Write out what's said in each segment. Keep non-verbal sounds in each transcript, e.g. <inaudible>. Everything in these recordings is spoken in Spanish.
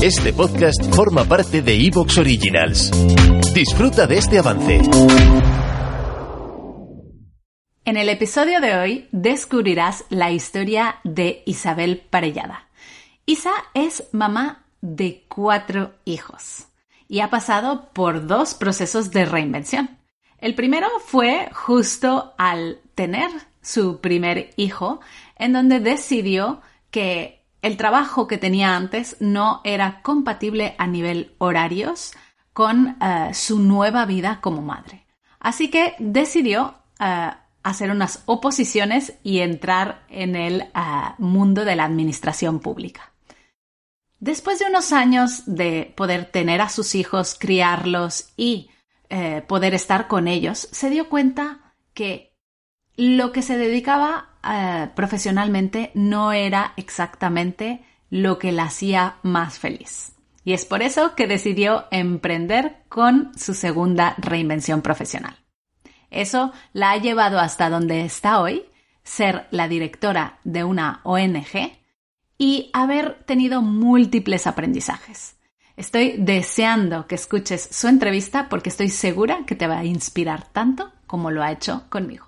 Este podcast forma parte de Evox Originals. Disfruta de este avance. En el episodio de hoy descubrirás la historia de Isabel Parellada. Isa es mamá de cuatro hijos y ha pasado por dos procesos de reinvención. El primero fue justo al tener su primer hijo, en donde decidió que el trabajo que tenía antes no era compatible a nivel horarios con eh, su nueva vida como madre. Así que decidió eh, hacer unas oposiciones y entrar en el eh, mundo de la administración pública. Después de unos años de poder tener a sus hijos, criarlos y poder estar con ellos, se dio cuenta que lo que se dedicaba eh, profesionalmente no era exactamente lo que la hacía más feliz. Y es por eso que decidió emprender con su segunda reinvención profesional. Eso la ha llevado hasta donde está hoy, ser la directora de una ONG y haber tenido múltiples aprendizajes. Estoy deseando que escuches su entrevista porque estoy segura que te va a inspirar tanto como lo ha hecho conmigo.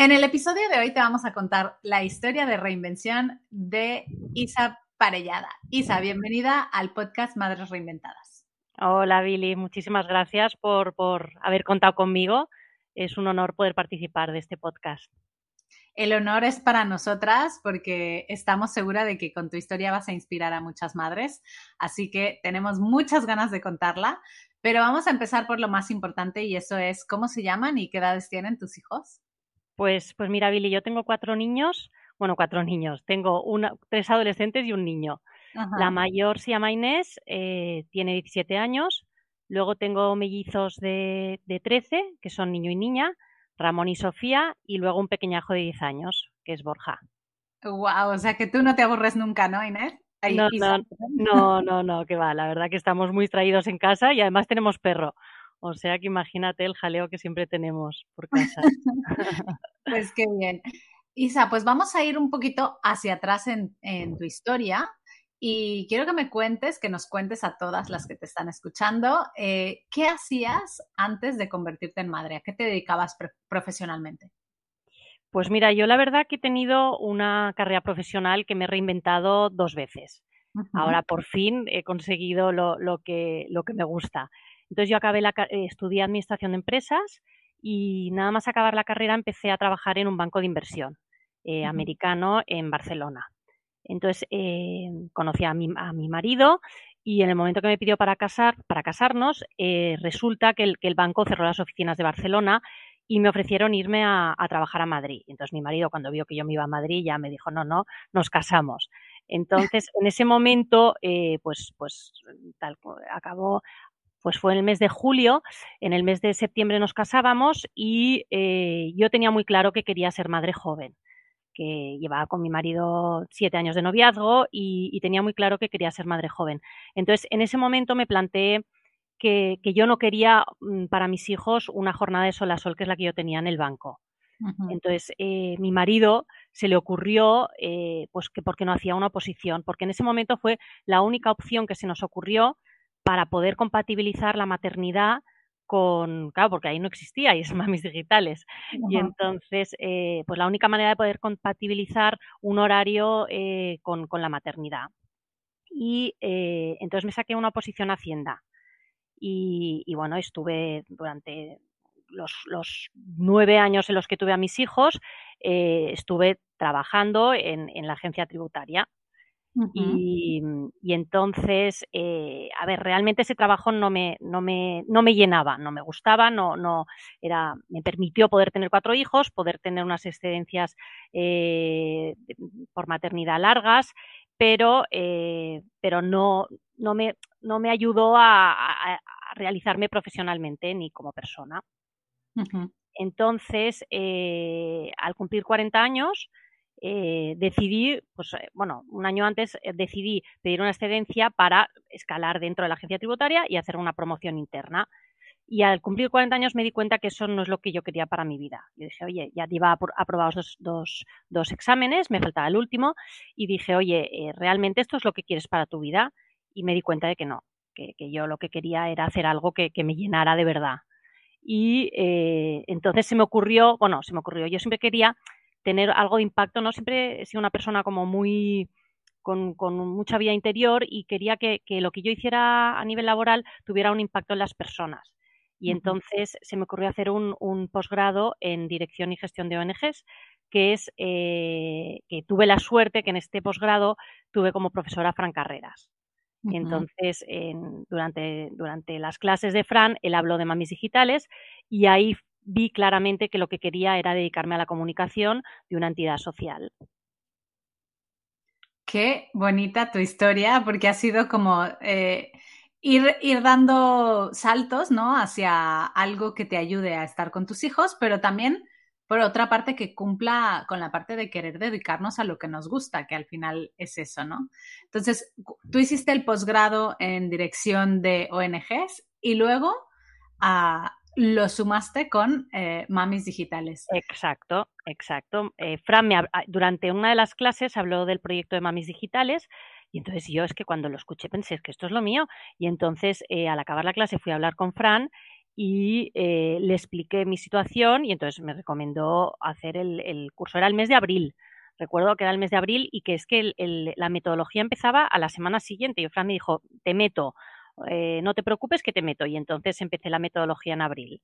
En el episodio de hoy te vamos a contar la historia de reinvención de Isa Parellada. Isa, bienvenida al podcast Madres Reinventadas. Hola, Billy. Muchísimas gracias por, haber contado conmigo. Es un honor poder participar de este podcast. El honor es para nosotras porque estamos seguras de que con tu historia vas a inspirar a muchas madres, así que tenemos muchas ganas de contarla, pero vamos a empezar por lo más importante y eso es cómo se llaman y qué edades tienen tus hijos. Pues, pues mira, Billy, yo tengo cuatro niños, bueno, cuatro niños, tengo tres adolescentes y un niño. La mayor se llama Inés, eh, tiene 17 años. Luego tengo mellizos de, de 13, que son niño y niña, Ramón y Sofía, y luego un pequeñajo de 10 años, que es Borja. Wow, o sea que tú no te aburres nunca, ¿no, Inés? no, no, no, no, no, que va. La verdad que estamos muy traídos en casa y además tenemos perro. O sea que imagínate el jaleo que siempre tenemos por casa. <laughs> pues qué bien. Isa, pues vamos a ir un poquito hacia atrás en, en tu historia y quiero que me cuentes, que nos cuentes a todas las que te están escuchando, eh, ¿qué hacías antes de convertirte en madre? ¿A qué te dedicabas profesionalmente? Pues mira, yo la verdad que he tenido una carrera profesional que me he reinventado dos veces. Ahora por fin he conseguido lo, que, lo que me gusta. Entonces yo acabé la, eh, estudié administración de empresas y nada más acabar la carrera empecé a trabajar en un banco de inversión eh, americano en Barcelona. Entonces eh, conocí a mi, a mi, marido y en el momento que me pidió para, casar, para casarnos, eh, resulta que el, que el, banco cerró las oficinas de Barcelona y me ofrecieron irme a, trabajar a Madrid. Entonces mi marido cuando vio que yo me iba a Madrid ya me dijo, no, no, nos casamos. Entonces en ese momento, eh, pues, pues tal, acabó, pues fue en el mes de julio, en el mes de septiembre nos casábamos y eh, yo tenía muy claro que quería ser madre joven que llevaba con mi marido siete años de noviazgo y, tenía muy claro que quería ser madre joven. Entonces, en ese momento me planteé que, yo no quería mm, para mis hijos una jornada de sol a sol, que es la que yo tenía en el banco. Entonces, eh, mi marido se le ocurrió, eh, pues que porque no hacía una oposición, porque en ese momento fue la única opción que se nos ocurrió para poder compatibilizar la maternidad con, claro, porque ahí no existía y es mamis digitales. Y entonces, eh, pues la única manera de poder compatibilizar un horario eh, con, la maternidad. Y eh, entonces me saqué una posición a Hacienda. Y, bueno, estuve durante los, los, nueve años en los que tuve a mis hijos, estuve trabajando en, en la agencia tributaria y, entonces, eh, a ver, realmente ese trabajo no me, no me, no me llenaba, no me gustaba, no, no era, me permitió poder tener cuatro hijos, poder tener unas excedencias eh, por maternidad largas, pero, eh, pero no, no, me, no me ayudó a, realizarme profesionalmente ni como persona. Entonces, eh, al cumplir 40 años, eh, decidí, pues eh, bueno, un año antes decidí pedir una excedencia para escalar dentro de la agencia tributaria y hacer una promoción interna. Y al cumplir 40 años me di cuenta que eso no es lo que yo quería para mi vida. Yo dije, oye, ya llevaba aprobados dos, dos, exámenes, me faltaba el último, y dije, oye, ¿realmente esto es lo que quieres para tu vida? Y me di cuenta de que no, que, yo lo que quería era hacer algo que, me llenara de verdad. Y eh, entonces se me ocurrió, bueno, se me ocurrió, yo siempre quería tener algo de impacto, ¿no? Siempre he sido una persona como muy, con, mucha vida interior y quería que, lo que yo hiciera a nivel laboral tuviera un impacto en las personas. Y entonces se me ocurrió hacer un, posgrado en dirección y gestión de ONGs, que es eh, que tuve la suerte que en este posgrado tuve como profesora Fran Carreras. Entonces, durante, durante las clases de Fran, él habló de mamis digitales y ahí vi claramente que lo que quería era dedicarme a la comunicación de una entidad social. Qué bonita tu historia, porque ha sido como eh, ir, ir, dando saltos, ¿no? Hacia algo que te ayude a estar con tus hijos, pero también por otra parte que cumpla con la parte de querer dedicarnos a lo que nos gusta, que al final es eso, ¿no? Entonces, tú hiciste el posgrado en dirección de ONGs y luego ah, lo sumaste con eh, Mamis Digitales. Exacto, exacto. Eh, Fran, me, ah, durante una de las clases habló del proyecto de Mamis Digitales y entonces yo es que cuando lo escuché pensé, es que esto es lo mío. Y entonces eh, al acabar la clase fui a hablar con Fran y eh, le expliqué mi situación y entonces me recomendó hacer el, curso. Era el mes de abril. Recuerdo que era el mes de abril y que es que la metodología empezaba a la semana siguiente. Y Fran me dijo, te meto, eh, no te preocupes que te meto. Y entonces empecé la metodología en abril.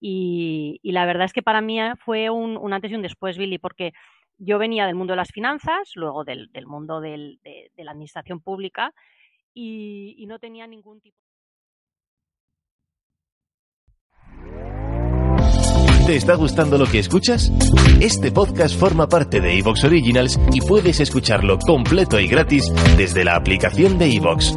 Y, la verdad es que para mí fue un, antes y un después, Billy, porque yo venía del mundo de las finanzas, luego del, mundo de, la administración pública y no tenía ningún tipo ¿Te está gustando lo que escuchas? Este podcast forma parte de Evox Originals y puedes escucharlo completo y gratis desde la aplicación de Evox.